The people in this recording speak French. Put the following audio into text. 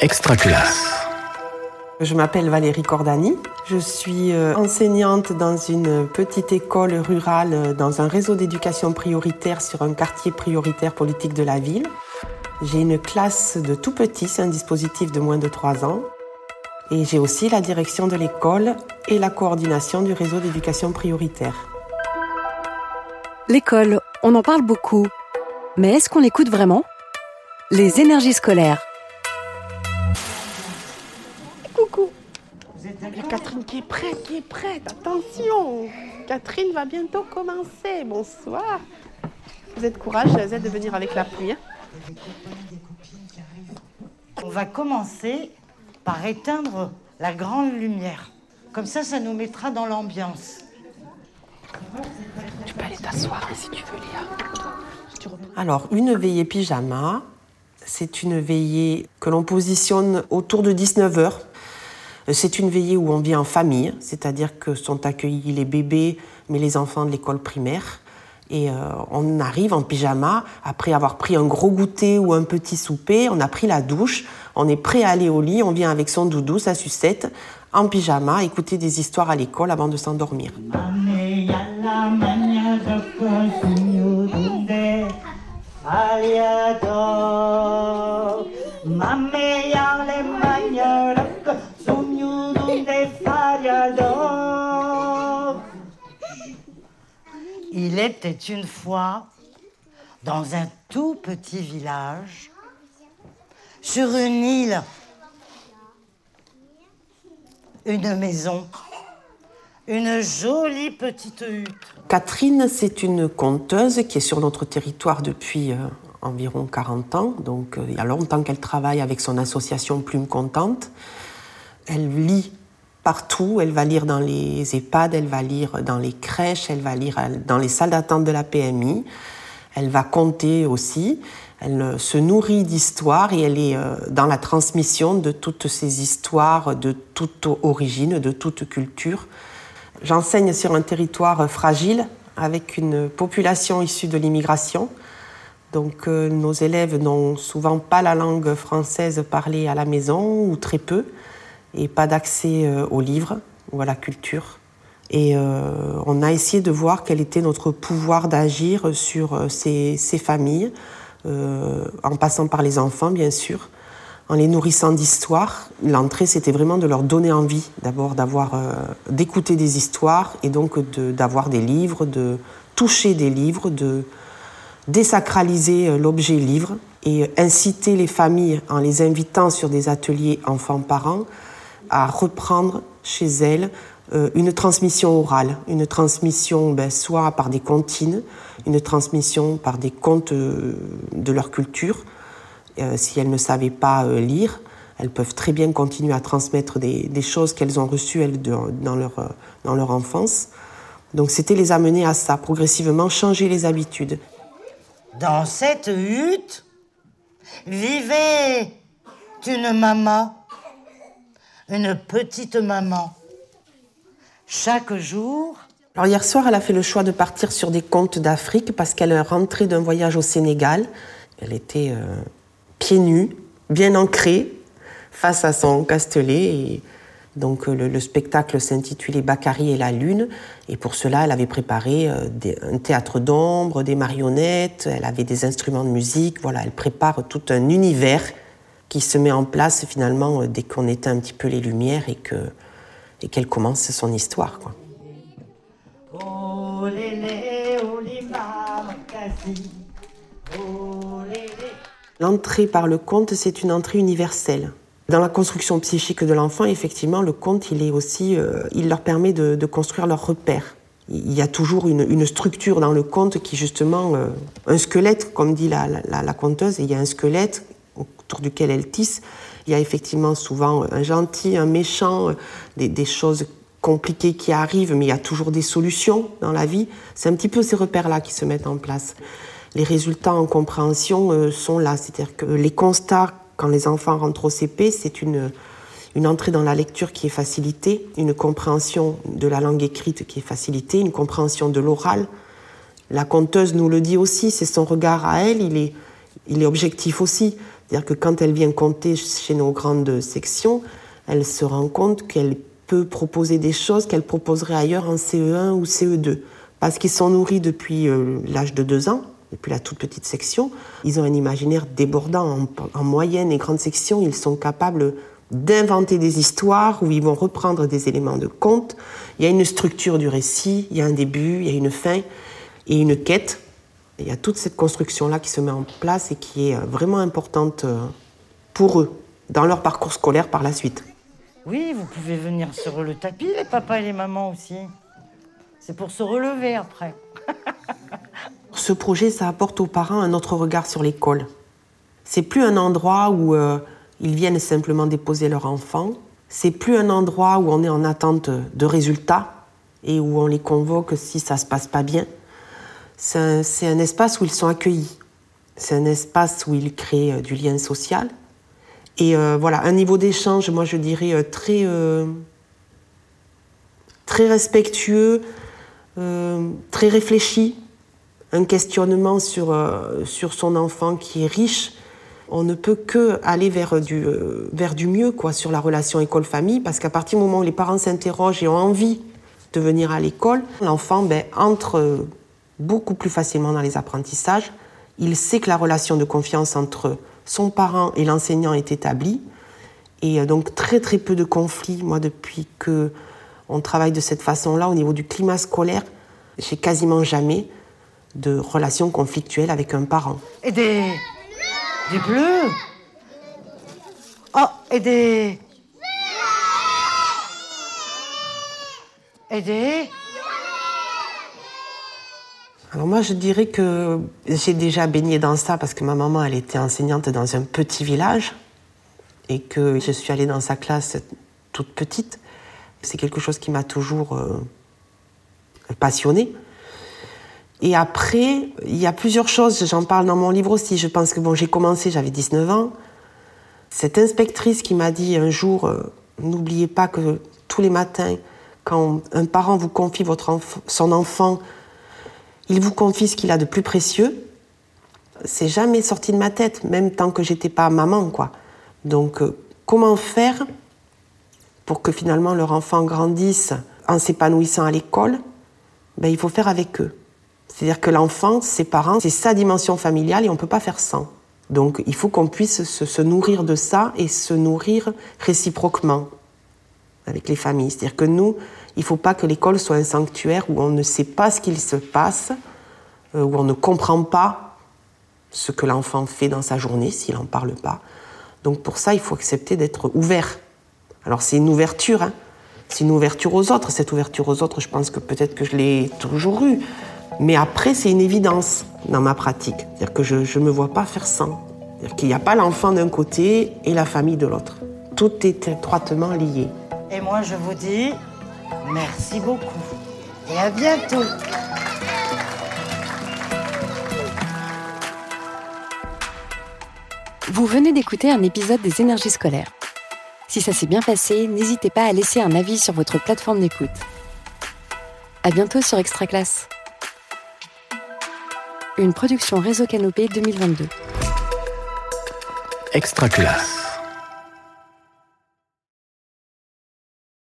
Extraculasse. Je m'appelle Valérie Cordani. Je suis euh, enseignante dans une petite école rurale euh, dans un réseau d'éducation prioritaire sur un quartier prioritaire politique de la ville. J'ai une classe de tout petits, c'est un dispositif de moins de 3 ans. Et j'ai aussi la direction de l'école et la coordination du réseau d'éducation prioritaire. L'école, on en parle beaucoup. Mais est-ce qu'on l'écoute vraiment? Les énergies scolaires. Catherine qui est prête, qui est prête. Attention. Catherine va bientôt commencer. Bonsoir. Vous êtes courageuse de venir avec la pluie. hein On va commencer par éteindre la grande lumière. Comme ça, ça nous mettra dans l'ambiance. Tu peux aller t'asseoir si tu veux, Léa. Alors, une veillée pyjama, c'est une veillée que l'on positionne autour de 19 heures. C'est une veillée où on vient en famille, c'est-à-dire que sont accueillis les bébés, mais les enfants de l'école primaire. Et euh, on arrive en pyjama après avoir pris un gros goûter ou un petit souper, on a pris la douche, on est prêt à aller au lit, on vient avec son doudou, sa sucette, en pyjama, écouter des histoires à l'école avant de s'endormir. Il était une fois dans un tout petit village, sur une île, une maison, une jolie petite hutte. Catherine, c'est une conteuse qui est sur notre territoire depuis euh, environ 40 ans. Donc, euh, il y a longtemps qu'elle travaille avec son association Plume Contente. Elle lit partout. Elle va lire dans les EHPAD, elle va lire dans les crèches, elle va lire dans les salles d'attente de la PMI. Elle va compter aussi. Elle se nourrit d'histoires et elle est euh, dans la transmission de toutes ces histoires de toute origine, de toute culture. J'enseigne sur un territoire fragile avec une population issue de l'immigration. Donc euh, nos élèves n'ont souvent pas la langue française parlée à la maison ou très peu et pas d'accès euh, aux livres ou à la culture. Et euh, on a essayé de voir quel était notre pouvoir d'agir sur euh, ces, ces familles, euh, en passant par les enfants bien sûr, en les nourrissant d'histoires. L'entrée, c'était vraiment de leur donner envie, d'abord d'avoir, euh, d'écouter des histoires et donc d'avoir des livres, de toucher des livres, de désacraliser euh, l'objet livre et inciter les familles en les invitant sur des ateliers enfants-parents à reprendre chez elles euh, une transmission orale, une transmission ben, soit par des comptines, une transmission par des contes euh, de leur culture. Euh, si elles ne savaient pas lire, elles peuvent très bien continuer à transmettre des, choses qu'elles ont reçues elles, dans, leur, dans leur enfance. Donc c'était les amener à ça, progressivement changer les habitudes. Dans cette hutte vivait une maman, une petite maman. Chaque jour, Alors hier soir, elle a fait le choix de partir sur des contes d'Afrique parce qu'elle est rentrée d'un voyage au Sénégal. Elle était euh, pieds nus, bien ancrée face à son castelet. Et donc euh, le, le spectacle s'intitulait Bakary et la lune. Et pour cela, elle avait préparé euh, un théâtre d'ombre, des marionnettes. Elle avait des instruments de musique. Voilà, elle prépare tout un univers qui se met en place finalement euh, dès qu'on éteint un petit peu les lumières et que et qu'elle commence son histoire. Quoi. Oh oh oh. L'entrée par le conte, c'est une entrée universelle. Dans la construction psychique de l'enfant, effectivement, le conte, il est aussi, euh, il leur permet de, de construire leurs repères. Il y a toujours une, une structure dans le conte qui, justement, euh, un squelette, comme dit la, la- la, la conteuse, il y a un squelette autour duquel elle tisse. Il y a effectivement souvent un gentil, un méchant, euh, des, des choses compliquées qui arrivent, mais il y a toujours des solutions dans la vie. C'est un petit peu ces repères-là qui se mettent en place. Les résultats en compréhension euh, sont là, c'est-à-dire que les constats quand les enfants rentrent au CP, c'est une, une entrée dans la lecture qui est facilitée, une compréhension de la langue écrite qui est facilitée, une compréhension de l'oral. La conteuse nous le dit aussi, c'est son regard à elle, il est, il est objectif aussi. C'est-à-dire que quand elle vient compter chez nos grandes sections, elle se rend compte qu'elle peut proposer des choses qu'elle proposerait ailleurs en CE1 ou CE2. Parce qu'ils sont nourris depuis euh, l'âge de 2 ans, depuis la toute petite section. Ils ont un imaginaire débordant. En, moyenne et grande section, ils sont capables d'inventer des histoires où ils vont reprendre des éléments de conte. Il y a une structure du récit, il y a un début, il y a une fin et une quête. Il y a toute cette construction-là qui se met en place et qui est euh, vraiment importante euh, pour eux, dans leur parcours scolaire par la suite. Oui, vous pouvez venir sur le tapis, les papas et les mamans aussi. C'est pour se relever après. Ce projet, ça apporte aux parents un autre regard sur l'école. C'est plus un endroit où euh, ils viennent simplement déposer leur enfant. C'est plus un endroit où on est en attente de résultats et où on les convoque si ça se passe pas bien. C'est un, espace où ils sont accueillis. C'est un espace où ils créent euh, du lien social. Et euh, voilà, un niveau d'échange, moi je dirais très, très respectueux, très réfléchi, un questionnement sur, euh, sur son enfant qui est riche, on ne peut que aller vers du, euh, vers du mieux quoi, sur la relation école-famille, parce qu'à partir du moment où les parents s'interrogent et ont envie de venir à l'école, l'enfant ben, entre beaucoup plus facilement dans les apprentissages. Il sait que la relation de confiance entre son parent et l'enseignant est établie. Et euh, donc très très peu de conflits. Moi, depuis que on travaille de cette façon-là, au niveau du climat scolaire, j'ai quasiment jamais de relations conflictuelles avec un parent. Et des. bleus? Oh, et. Alors moi je dirais que j'ai déjà baigné dans ça parce que ma maman elle était enseignante dans un petit village et que je suis allée dans sa classe toute petite. C'est quelque chose qui m'a toujours euh, passionnée. Et après, il y a plusieurs choses, j'en parle dans mon livre aussi. Je pense que bon, j'ai commencé, j'avais 19 ans. Cette inspectrice qui m'a dit un jour, euh, n'oubliez pas que tous les matins, quand un parent vous confie votre son enfant, il vous confie ce qu'il a de plus précieux. C'est jamais sorti de ma tête, même tant que j'étais pas maman, quoi. Donc, euh, comment faire pour que finalement leur enfant grandisse en s'épanouissant à l'école? Ben, Il faut faire avec eux. C'est-à-dire que l'enfant, ses parents, c'est sa dimension familiale et on ne peut pas faire sans. Donc il faut qu'on puisse se, nourrir de ça et se nourrir réciproquement avec les familles. C'est-à-dire que nous, il ne faut pas que l'école soit un sanctuaire où on ne sait pas ce qu'il se passe, euh, où on ne comprend pas ce que l'enfant fait dans sa journée s'il n'en parle pas. Donc pour ça, il faut accepter d'être ouvert. Alors c'est une ouverture, hein. c'est une ouverture aux autres. Cette ouverture aux autres, je pense que peut-être que je l'ai toujours eue. Mais après, c'est une évidence dans ma pratique. C'est-à-dire que je ne me vois pas faire sans. C'est-à-dire qu'il n'y a pas l'enfant d'un côté et la famille de l'autre. Tout est étroitement lié. Et moi, je vous dis merci beaucoup. Et à bientôt. Vous venez d'écouter un épisode des énergies scolaires. Si ça s'est bien passé, n'hésitez pas à laisser un avis sur votre plateforme d'écoute. À bientôt sur Extra Classe une production Réseau Canopé 2022. Extra classe.